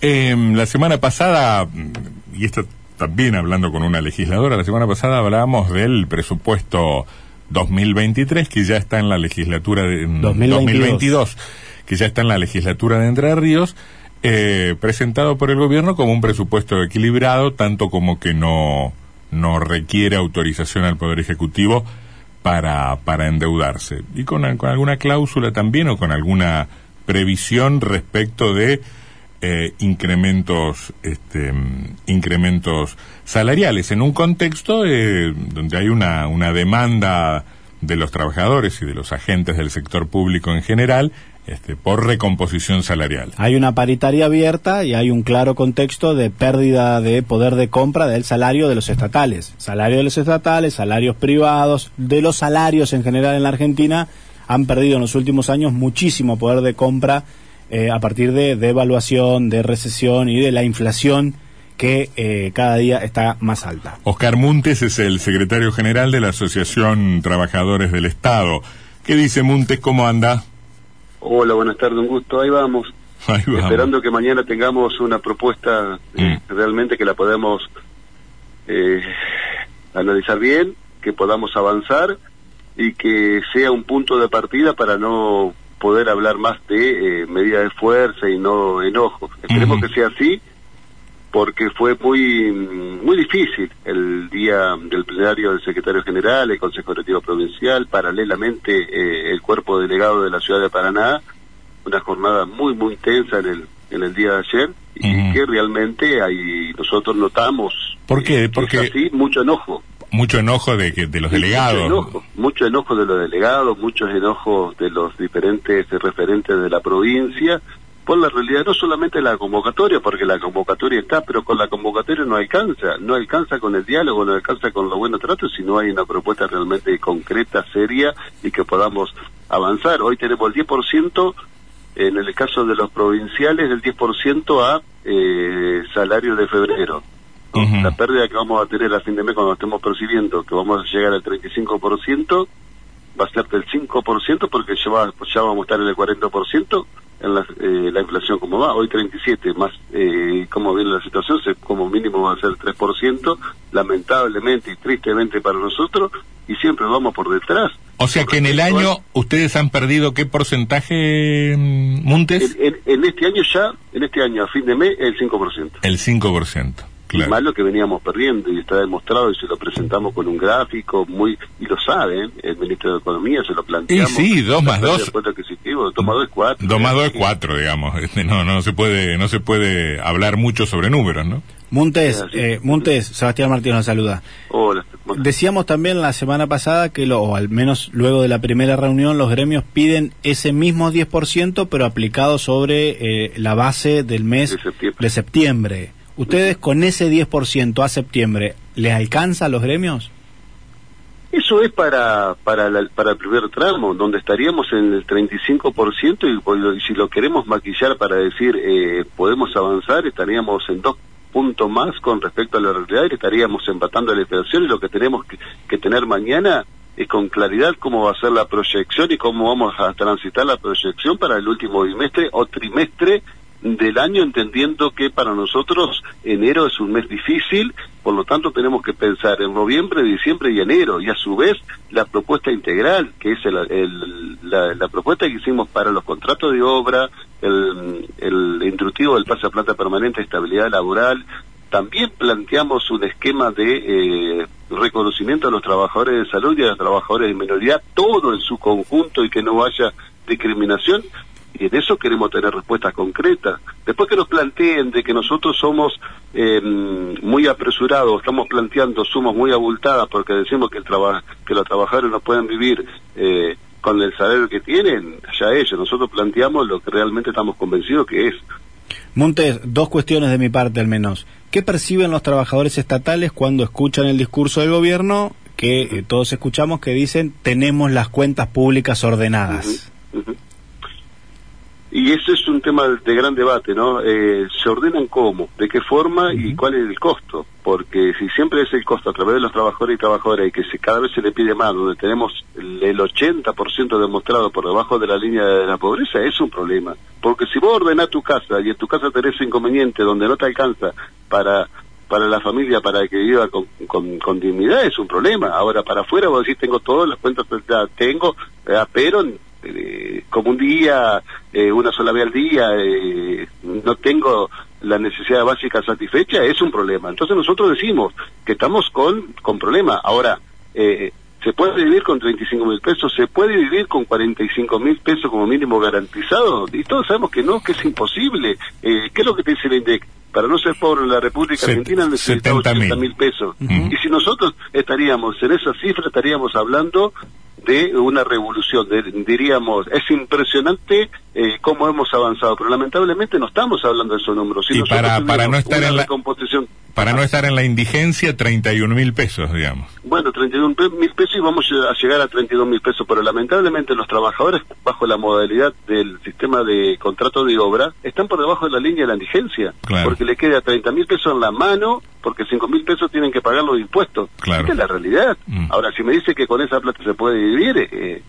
Em, la semana pasada, y esto también hablando con una legisladora, la semana pasada hablábamos del presupuesto 2023 que ya está en la legislatura de 2022, que ya está en la legislatura de Entre Ríos, eh, presentado por el gobierno como un presupuesto equilibrado, tanto como que no, no requiere autorización al Poder Ejecutivo para, para endeudarse. Y con, con alguna cláusula también o con alguna previsión respecto de eh, incrementos este, incrementos salariales en un contexto eh, donde hay una, una demanda de los trabajadores y de los agentes del sector público en general este, por recomposición salarial. Hay una paritaria abierta y hay un claro contexto de pérdida de poder de compra del salario de los estatales. Salario de los estatales, salarios privados, de los salarios en general en la Argentina han perdido en los últimos años muchísimo poder de compra eh, a partir de devaluación, de, recesión y de la inflación que eh, cada día está más alta. Oscar Muntes es el secretario general de la Asociación Trabajadores del Estado. ¿Qué dice Muntes? ¿Cómo anda? Hola, buenas tardes, un gusto. Ahí vamos. Esperando que mañana tengamos una propuesta eh, mm. realmente que la podamos analizar bien, que podamos avanzar y que sea un punto de partida para no poder hablar más de eh, medida de fuerza y no enojo. Esperemos que sea así, porque fue muy muy difícil el día del plenario del secretario general, el Consejo Directivo Provincial, paralelamente eh, el cuerpo delegado de la ciudad de Paraná, una jornada muy muy tensa en el en el día de ayer y que realmente ahí nosotros notamos ¿Por qué? Porque así mucho enojo mucho enojo de, de los delegados. Mucho enojo, de los delegados, muchos enojos de los diferentes referentes de la provincia, por la realidad no solamente la convocatoria, porque la convocatoria está, pero con la convocatoria no alcanza, no alcanza con el diálogo, no alcanza con los buenos tratos, si no hay una propuesta realmente concreta, seria y que podamos avanzar. Hoy tenemos el 10%, en el caso de los provinciales, el 10% a eh, salario de febrero. La pérdida que vamos a tener a fin de mes cuando estemos percibiendo que vamos a llegar al 35%, va a ser del 5% porque ya, va, ya vamos a estar en el 40% en la, eh, la inflación como va, hoy 37, más eh, como viene la situación, se, como mínimo va a ser 3%, lamentablemente y tristemente para nosotros, y siempre vamos por detrás. O sea que en el año ustedes han perdido qué porcentaje, mm, Montes? En, en, este año ya, en este año a fin de mes, el 5%. El 5%. Claro. Más lo que veníamos perdiendo y está demostrado y se lo presentamos con un gráfico muy y lo saben el ministro de Economía se lo planteamos. Y sí, dos más dos. dos más dos es cuatro. Dos más dos es cuatro, digamos. Este, no, no se puede, no se puede hablar mucho sobre números, ¿no? Montes, eh, Montes, Sebastián Martínez nos saluda. Hola. Decíamos también la semana pasada que, lo, o al menos luego de la primera reunión, los gremios piden ese mismo 10%, pero aplicado sobre eh, la base del mes De septiembre. ¿Ustedes con ese 10% a septiembre, ¿les alcanza a los gremios? Eso es para, para, para el primer tramo, donde estaríamos en el 35% y, y si lo queremos maquillar para decir eh, podemos avanzar, estaríamos en dos puntos más con respecto a la realidad y estaríamos empatando la inflación y lo que tenemos que, que tener mañana es con claridad cómo va a ser la proyección y cómo vamos a transitar la proyección para el último bimestre o trimestre del año entendiendo que para nosotros enero es un mes difícil, por lo tanto tenemos que pensar en noviembre, diciembre y enero y a su vez la propuesta integral, que es el, la, propuesta que hicimos para los contratos de obra, el, el instructivo del pase a planta permanente, estabilidad laboral, también planteamos un esquema de eh, reconocimiento a los trabajadores de salud y a los trabajadores de minoría, todo en su conjunto y que no haya discriminación y en eso queremos tener respuestas concretas. Después que nos planteen de que nosotros somos eh, muy apresurados, estamos planteando somos muy abultadas porque decimos que, el que los trabajadores no pueden vivir eh, con el salario que tienen, ya ellos, nosotros planteamos lo que realmente estamos convencidos que es. Montes, dos cuestiones de mi parte al menos. ¿Qué perciben los trabajadores estatales cuando escuchan el discurso del gobierno que eh, todos escuchamos que dicen tenemos las cuentas públicas ordenadas? Y eso es un tema de gran debate, ¿no? Eh, ¿Se ordenan cómo? ¿De qué forma? ¿Y cuál es el costo? porque si siempre es el costo a través de los trabajadores y trabajadoras y que se, cada vez se le pide más, donde tenemos el, el 80% demostrado por debajo de la línea de la pobreza, es un problema. Porque si vos ordenás tu casa y en tu casa tenés inconveniente donde no te alcanza para para la familia, para que viva con, con, dignidad, es un problema. Ahora, para afuera vos decís, tengo todas las cuentas, tengo, pero eh, como un día, eh, una sola vez al día, eh, no tengo la necesidad básica satisfecha, es un problema. Entonces nosotros decimos que estamos con, con problemas. Ahora, eh, se puede vivir con 35 mil pesos, se puede vivir con 45 mil pesos como mínimo garantizado, y todos sabemos que no, que es imposible. Eh, ¿Qué es lo que te dice el INDEC? Para no ser pobre en la República Argentina necesitamos 70 mil pesos. Y si nosotros estaríamos en esa cifra, estaríamos hablando de una revolución, diríamos, es impresionante eh, cómo hemos avanzado, pero lamentablemente no estamos hablando de esos números. y para, para no estar en la composición para no estar en la indigencia, 31 mil pesos, digamos. Bueno, 31 mil pesos y vamos a llegar a 32 mil pesos, pero lamentablemente los trabajadores, bajo la modalidad del sistema de contrato de obra, están por debajo de la línea de la indigencia, porque le queda 30 mil pesos en la mano, porque 5 mil pesos tienen que pagar los impuestos. Claro. Esta es la realidad. Mm. Ahora, si me dice que con esa plata se puede vivir, eh,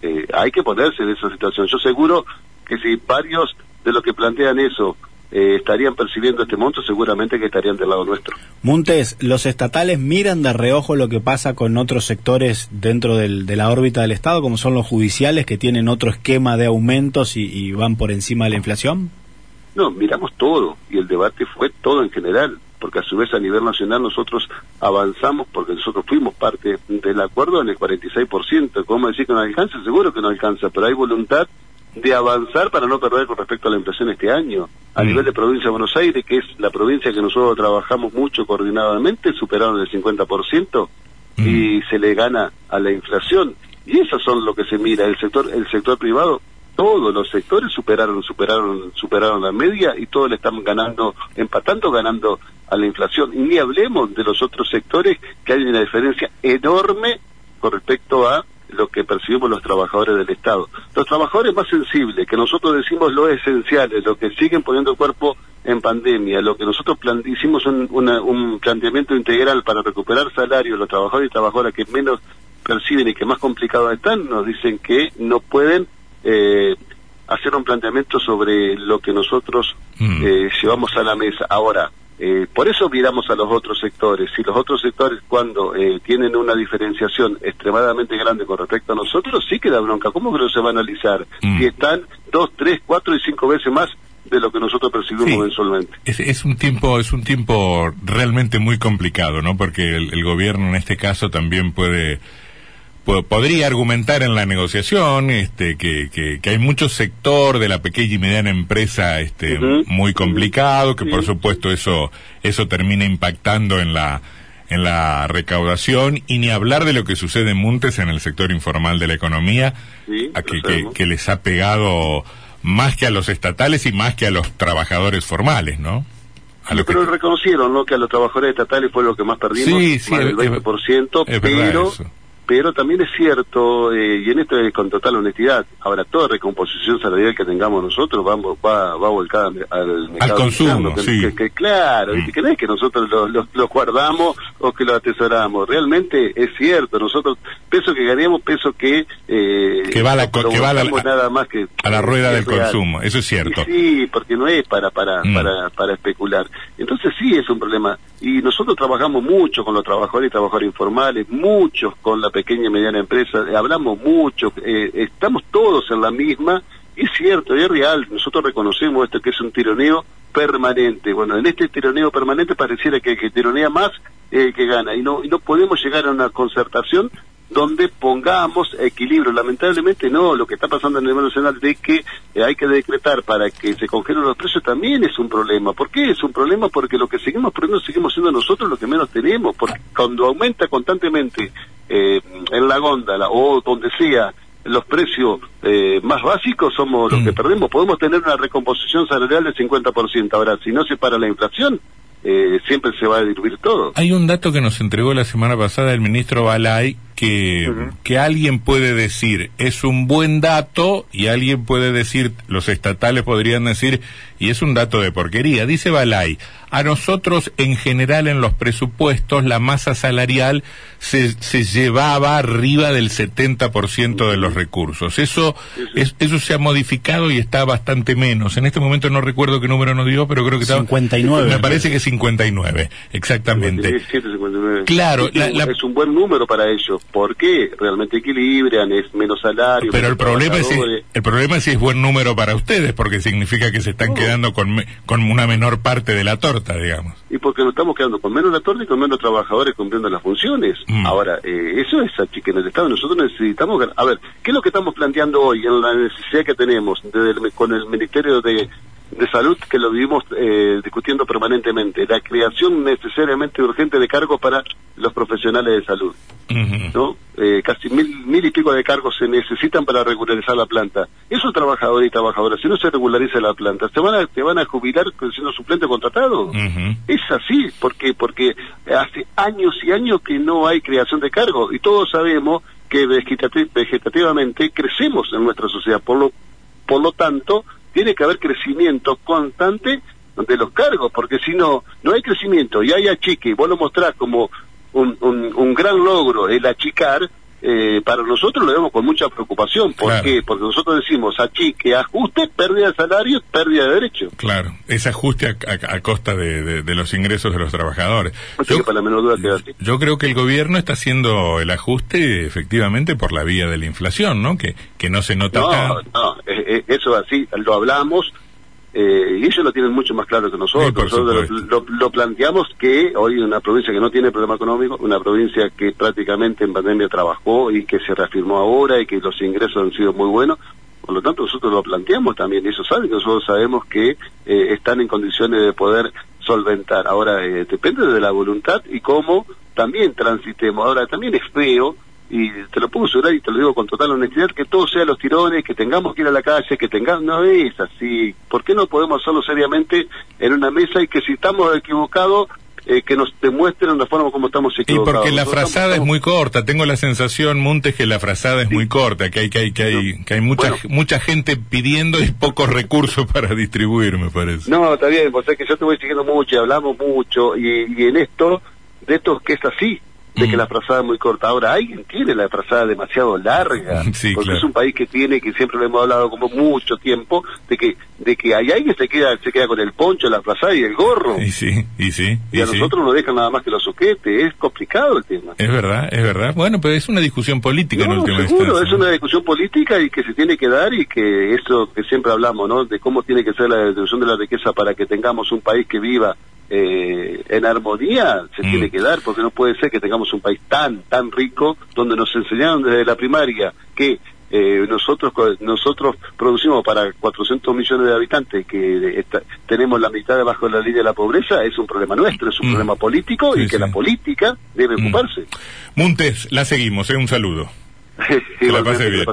eh, hay que ponerse en esa situación. Yo seguro que si varios de los que plantean eso eh, estarían percibiendo este monto, seguramente que estarían del lado nuestro. Montes, ¿los estatales miran de reojo lo que pasa con otros sectores dentro del, de la órbita del Estado, como son los judiciales, que tienen otro esquema de aumentos y, van por encima de la inflación? No, miramos todo y el debate fue todo en general, porque a su vez a nivel nacional nosotros avanzamos porque nosotros fuimos parte del acuerdo en el 46%. ¿Cómo decir que no alcanza? Seguro que no alcanza, pero hay voluntad de avanzar para no perder con respecto a la inflación este año. A mm. nivel de provincia de Buenos Aires, que es la provincia que nosotros trabajamos mucho coordinadamente, superaron el 50% mm. y se le gana a la inflación. Y eso son lo que se mira. El sector, el sector privado, todos los sectores superaron, superaron, superaron la media y todos le están ganando, empatando, ganando a la inflación. Y ni hablemos de los otros sectores que hay una diferencia enorme con respecto a lo que percibimos los trabajadores del Estado. Los trabajadores más sensibles, que nosotros decimos lo esenciales, lo que siguen poniendo el cuerpo en pandemia, lo que nosotros hicimos un, un planteamiento integral para recuperar salarios, los trabajadores y trabajadoras que menos perciben y que más complicados están, nos dicen que no pueden eh, hacer un planteamiento sobre lo que nosotros mm. eh, llevamos a la mesa. Ahora, eh, por eso miramos a los otros sectores. Si los otros sectores cuando eh, tienen una diferenciación extremadamente grande con respecto a nosotros, sí queda bronca. ¿Cómo que no se va a analizar? Mm. Si están dos, tres, cuatro y cinco veces más de lo que nosotros percibimos mensualmente. Es, un tiempo es un tiempo realmente muy complicado, ¿no? Porque el gobierno en este caso también puede podría argumentar en la negociación este, que, que, hay mucho sector de la pequeña y mediana empresa este, muy complicado, que por supuesto eso, eso termina impactando en la, en la recaudación. Y ni hablar de lo que sucede en Montes en el sector informal de la economía, a que, que, les ha pegado más que a los estatales y más que a los trabajadores formales, ¿no? pero reconocieron ¿no? que a los trabajadores estatales fue lo que más perdimos, sí, sí, más del 20%, pero pero también es cierto, eh, y en esto es con total honestidad, ahora toda recomposición salarial que tengamos nosotros va, va, va volcada al, mercado. Al consumo, sí. Que, claro, mm. que no es que nosotros lo, guardamos o que lo atesoramos, realmente es cierto, nosotros, peso que ganemos, peso que... Eh, que va, la, que va la, nada más que, a la rueda del consumo, eso es cierto. sí, porque no es para, para, mm. para, para especular. Entonces sí es un problema. Y nosotros trabajamos mucho con los trabajadores y trabajadores informales, muchos con la pequeña y mediana empresa, eh, hablamos mucho, eh, estamos todos en la misma, es cierto, es real, nosotros reconocemos esto que es un tironeo permanente. Bueno, en este tironeo permanente pareciera que, que tironea más eh, que gana, y no, y no podemos llegar a una concertación donde pongamos equilibrio. Lamentablemente no, lo que está pasando en el nivel nacional de que eh, hay que decretar para que se congelen los precios también es un problema. ¿Por qué es un problema? Porque lo que seguimos poniendo seguimos siendo nosotros los que menos tenemos, porque cuando aumenta constantemente eh, en la góndola o donde sea los precios eh, más básicos somos los que mm. perdemos. Podemos tener una recomposición salarial del 50%. Ahora, si no se para la inflación, siempre se va a diluir todo. Hay un dato que nos entregó la semana pasada el ministro Balay que, que alguien puede decir es un buen dato y alguien puede decir, los estatales podrían decir, y es un dato de porquería. Dice Balay, a nosotros en general en los presupuestos la masa salarial se, se llevaba arriba del 70% de los recursos. Eso, eso se ha modificado y está bastante menos. En este momento no recuerdo qué número nos dio, pero creo que 59. Me parece que 59, exactamente. 59. Claro, es un buen número para ellos, porque realmente equilibran, es menos salario. Pero el problema es si, el problema es si es buen número para ustedes, porque significa que se están quedando con, con una menor parte de la torta, digamos. Y porque nos estamos quedando con menos la torta y con menos trabajadores cumpliendo las funciones. Mm. Ahora, eh, eso es aquí que en el Estado nosotros necesitamos... A ver, ¿qué es lo que estamos planteando hoy en la necesidad que tenemos con el Ministerio de de salud que lo vivimos eh, discutiendo permanentemente, la creación necesariamente urgente de cargos para los profesionales de salud. ¿no? Eh, casi mil, mil y pico de cargos se necesitan para regularizar la planta. Esos trabajadores y trabajadoras, si no se regulariza la planta, ¿se van a, te van a jubilar siendo suplente contratado? Es así, porque porque hace años y años que no hay creación de cargos y todos sabemos que vegetativamente crecemos en nuestra sociedad. Por lo, por lo tanto, tiene que haber crecimiento constante de los cargos, porque si no, no hay crecimiento. Y hay achique, y vos lo mostrás como un, un, gran logro el achicar, eh, para nosotros lo vemos con mucha preocupación. ¿Por qué? Porque nosotros decimos achique, ajuste, pérdida de salario, pérdida de derecho. Claro, ese ajuste a, costa de, los ingresos de los trabajadores. yo, creo que el gobierno está haciendo el ajuste efectivamente por la vía de la inflación, ¿no? Que, que no se nota. No, no, eh, eh, eso así, lo hablamos eh, y ellos lo tienen mucho más claro que nosotros. nosotros lo, planteamos que hoy una provincia que no tiene problema económico, una provincia que prácticamente en pandemia trabajó y que se reafirmó ahora y que los ingresos han sido muy buenos. Por lo tanto, nosotros lo planteamos también, y eso saben que nosotros sabemos que eh, están en condiciones de poder solventar. Ahora, eh, depende de la voluntad y cómo también transitemos. Ahora, también es feo y te lo puedo asegurar y te lo digo con total honestidad, que todo sea los tirones, que tengamos que ir a la calle, que tengamos, no es así. ¿Por qué no podemos hacerlo seriamente en una mesa y que si estamos equivocados, eh, que nos demuestren la forma como estamos equivocados? Y porque la frazada es muy corta, tengo la sensación, Montes, que la frazada es muy corta, que hay, que hay, que hay, que hay mucha, mucha gente pidiendo y pocos recursos para distribuir, me parece. No, está bien, pues es que yo te voy siguiendo mucho y hablamos mucho, y, y en esto, de esto que es así, de que la frazada es muy corta. Ahora, alguien tiene la frazada demasiado larga, porque es un país que tiene, que siempre lo hemos hablado como mucho tiempo, de que de que hay alguien se queda se queda con el poncho, la frazada y el gorro. Y sí, y sí. Y, a nosotros nos dejan nada más que los soquetes, es complicado el tema. Es verdad, es verdad. Bueno, pero es una discusión política no, en última seguro, es una discusión política y que se tiene que dar y que eso que siempre hablamos, ¿no? De cómo tiene que ser la distribución de la riqueza para que tengamos un país que viva eh, en armonía se mm. tiene que dar, porque no puede ser que tengamos un país tan, tan rico, donde nos enseñaron desde la primaria que eh, nosotros nosotros producimos para 400 millones de habitantes que tenemos la mitad debajo de la línea de la pobreza, es un problema nuestro, es un mm. problema político y que la política debe mm. ocuparse. Montes, la seguimos, ¿eh? un saludo. que la pase bien.